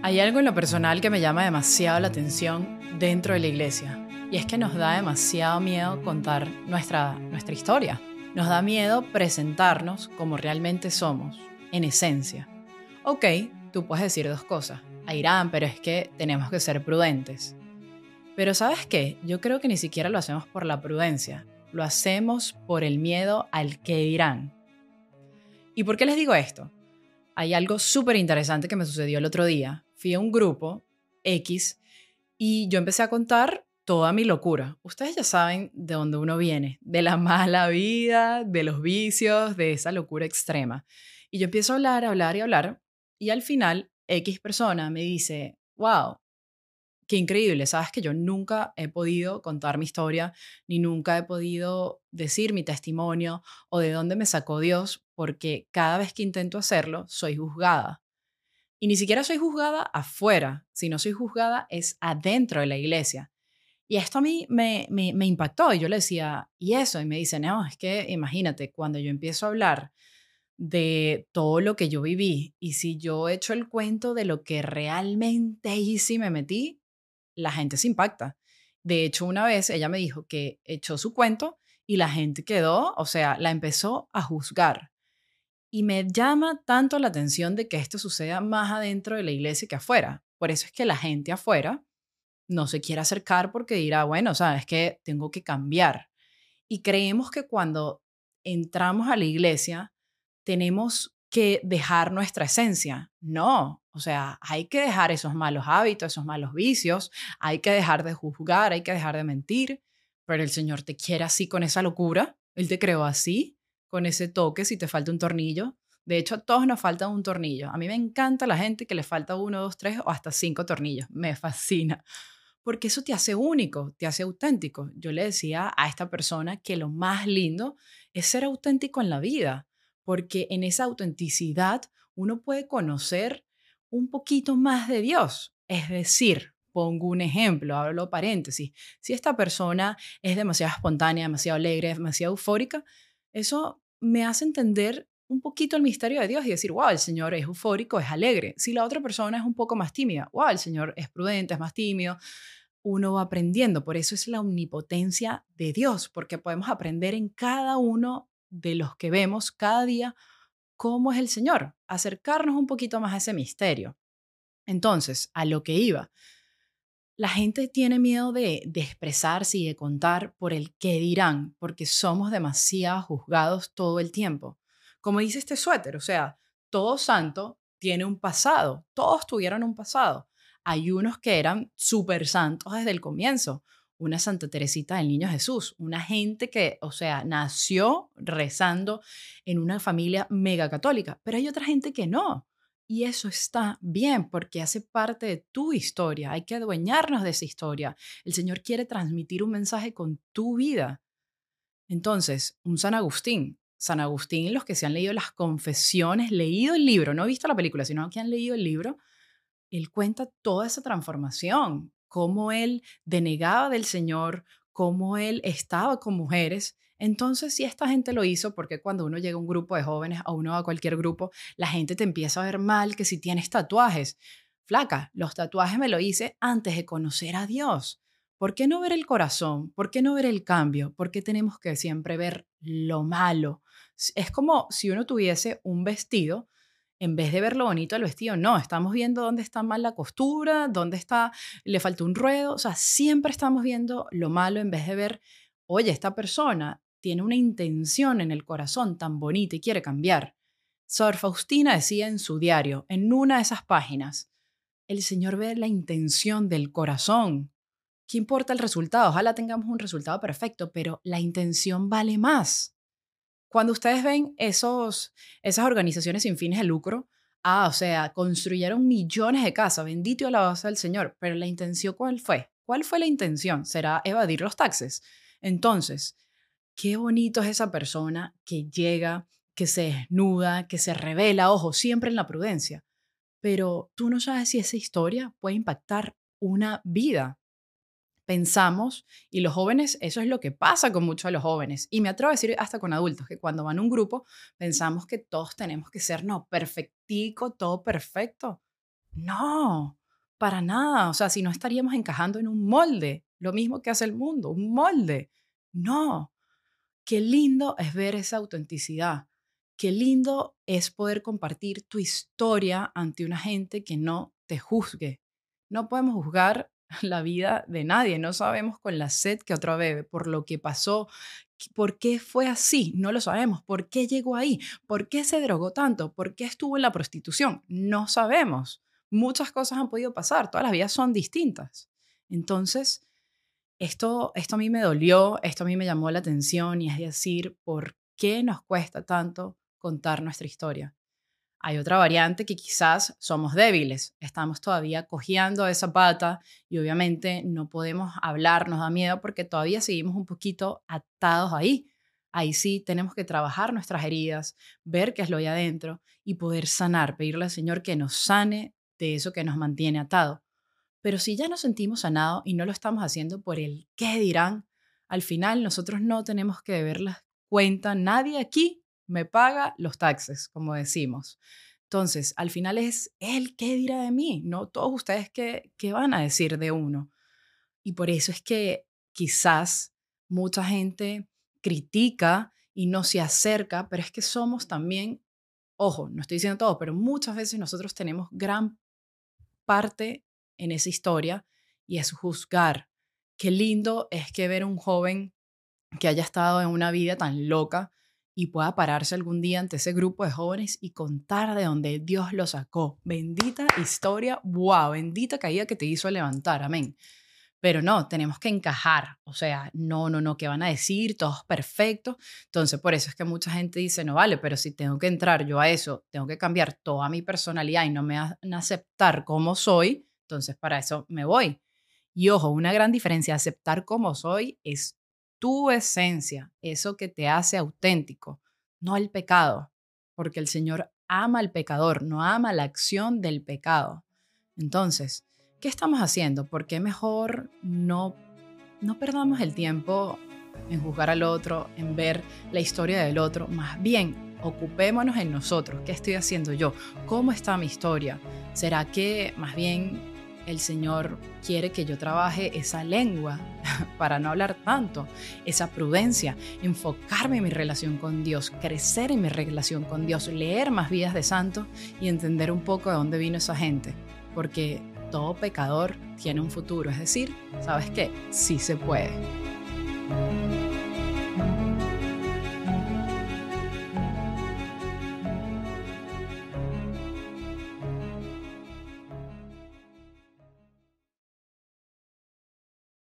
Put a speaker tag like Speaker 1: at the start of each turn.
Speaker 1: Hay algo en lo personal que me llama demasiado la atención dentro de la iglesia. Y es que nos da demasiado miedo contar nuestra, nuestra historia. Nos da miedo presentarnos como realmente somos, en esencia. Ok, tú puedes decir dos cosas. Irán, pero es que tenemos que ser prudentes. Pero sabes qué, yo creo que ni siquiera lo hacemos por la prudencia, lo hacemos por el miedo al que dirán. ¿Y por qué les digo esto? Hay algo súper interesante que me sucedió el otro día. Fui a un grupo X y yo empecé a contar toda mi locura. Ustedes ya saben de dónde uno viene, de la mala vida, de los vicios, de esa locura extrema. Y yo empiezo a hablar, hablar y hablar, y al final X persona me dice, wow, qué increíble, sabes que yo nunca he podido contar mi historia, ni nunca he podido decir mi testimonio o de dónde me sacó Dios, porque cada vez que intento hacerlo, soy juzgada. Y ni siquiera soy juzgada afuera, sino soy juzgada es adentro de la iglesia. Y esto a mí me, me, impactó y yo le decía, ¿y eso? Y me dice, no, es que imagínate, cuando yo empiezo a hablar de todo lo que yo viví y si yo echo el cuento de lo que realmente hice y me metí, la gente se impacta. De hecho, una vez ella me dijo que echó su cuento y la gente quedó, o sea, la empezó a juzgar. Y me llama tanto la atención de que esto suceda más adentro de la iglesia que afuera. Por eso es que la gente afuera no se quiere acercar porque dirá, bueno, o sea, es que tengo que cambiar. Y creemos que cuando entramos a la iglesia tenemos que dejar nuestra esencia. No, o sea, hay que dejar esos malos hábitos, esos malos vicios, hay que dejar de juzgar, hay que dejar de mentir, pero el Señor te quiere así con esa locura, Él te creó así, con ese toque, si te falta un tornillo. De hecho, a todos nos falta un tornillo. A mí me encanta la gente que le falta uno, dos, tres o hasta cinco tornillos. Me fascina porque eso te hace único, te hace auténtico. Yo le decía a esta persona que lo más lindo es ser auténtico en la vida, porque en esa autenticidad uno puede conocer un poquito más de Dios. Es decir, pongo un ejemplo, hablo paréntesis, si esta persona es demasiado espontánea, demasiado alegre, demasiado eufórica, eso me hace entender un poquito el misterio de Dios y decir, wow, el Señor es eufórico, es alegre. Si la otra persona es un poco más tímida, wow, el Señor es prudente, es más tímido, uno va aprendiendo. Por eso es la omnipotencia de Dios, porque podemos aprender en cada uno de los que vemos cada día cómo es el Señor, acercarnos un poquito más a ese misterio. Entonces, a lo que iba, la gente tiene miedo de, de, expresarse y de contar por el qué dirán, porque somos demasiado juzgados todo el tiempo. Como dice este suéter, o sea, todo santo tiene un pasado, todos tuvieron un pasado hay unos que eran súper santos desde el comienzo. Una Santa Teresita del Niño Jesús, una gente que, o sea, nació rezando en una familia mega católica, pero hay otra gente que no. Y eso está bien porque hace parte de tu historia. Hay que adueñarnos de esa historia. El Señor quiere transmitir un mensaje con tu vida. Entonces, un San Agustín. San Agustín, los que se han leído las confesiones, leído el libro, no he visto la película, sino que han leído el libro, él cuenta toda esa transformación, cómo él denegaba del Señor, cómo él estaba con mujeres. Entonces, si esta gente lo hizo, porque cuando uno llega a un grupo de jóvenes o uno a cualquier grupo, la gente te empieza a ver mal que si tienes tatuajes. Flaca, los tatuajes me lo hice antes de conocer a Dios. ¿Por qué no ver el corazón? ¿Por qué no ver el cambio? ¿Por qué tenemos que siempre ver lo malo? Es como si uno tuviese un vestido en vez de ver lo bonito del vestido, no, estamos viendo dónde está mal la costura, dónde está, le falta un ruedo, o sea, siempre estamos viendo lo malo en vez de ver, oye, esta persona tiene una intención en el corazón tan bonita y quiere cambiar. Sor Faustina decía en su diario, en una de esas páginas, el Señor ve la intención del corazón. ¿Qué importa el resultado? Ojalá tengamos un resultado perfecto, pero la intención vale más. Cuando ustedes ven esos, esas organizaciones sin fines de lucro, ah, o sea, construyeron millones de casas, bendito a la base del Señor, pero la intención, ¿cuál fue? ¿Cuál fue la intención? ¿Será evadir los taxes? Entonces, qué bonito es esa persona que llega, que se desnuda, que se revela, ojo, siempre en la prudencia. Pero tú no sabes si esa historia puede impactar una vida pensamos, y los jóvenes, eso es lo que pasa con muchos de los jóvenes, y me atrevo a decir hasta con adultos, que cuando van a un grupo pensamos que todos tenemos que ser, no, perfectico, todo perfecto. No, para nada. O sea, si no estaríamos encajando en un molde, lo mismo que hace el mundo, un molde. No. Qué lindo es ver esa autenticidad. Qué lindo es poder compartir tu historia ante una gente que no te juzgue. No podemos juzgar la vida de nadie, no sabemos con la sed que otra bebe, por lo que pasó, por qué fue así, no lo sabemos, por qué llegó ahí, por qué se drogó tanto, por qué estuvo en la prostitución, no sabemos. Muchas cosas han podido pasar, todas las vidas son distintas. Entonces, esto, esto a mí me dolió, esto a mí me llamó la atención y es decir, ¿por qué nos cuesta tanto contar nuestra historia? Hay otra variante que quizás somos débiles, estamos todavía cojeando esa pata y obviamente no podemos hablar, nos da miedo porque todavía seguimos un poquito atados ahí. Ahí sí tenemos que trabajar nuestras heridas, ver qué es lo hay adentro y poder sanar, pedirle al Señor que nos sane de eso que nos mantiene atado. Pero si ya nos sentimos sanados y no lo estamos haciendo por el qué dirán, al final nosotros no tenemos que deberlas cuenta, nadie aquí me paga los taxes, como decimos. Entonces, al final es él qué dirá de mí, no todos ustedes qué, qué van a decir de uno. Y por eso es que quizás mucha gente critica y no se acerca, pero es que somos también, ojo, no estoy diciendo todo, pero muchas veces nosotros tenemos gran parte en esa historia y es juzgar. Qué lindo es que ver un joven que haya estado en una vida tan loca y pueda pararse algún día ante ese grupo de jóvenes y contar de dónde Dios lo sacó. Bendita historia, wow, bendita caída que te hizo levantar, amén. Pero no, tenemos que encajar, o sea, no, no, no, ¿qué van a decir? Todos perfectos. Entonces, por eso es que mucha gente dice, no vale, pero si tengo que entrar yo a eso, tengo que cambiar toda mi personalidad y no me van a aceptar como soy, entonces para eso me voy. Y ojo, una gran diferencia, aceptar como soy es tu esencia, eso que te hace auténtico, no el pecado, porque el Señor ama al pecador, no ama la acción del pecado. Entonces, ¿qué estamos haciendo? ¿Por qué mejor no, no perdamos el tiempo en juzgar al otro, en ver la historia del otro? Más bien, ocupémonos en nosotros. ¿Qué estoy haciendo yo? ¿Cómo está mi historia? ¿Será que más bien el Señor quiere que yo trabaje esa lengua para no hablar tanto, esa prudencia, enfocarme en mi relación con Dios, crecer en mi relación con Dios, leer más vidas de santos y entender un poco de dónde vino esa gente. Porque todo pecador tiene un futuro, es decir, ¿sabes qué? Sí se puede.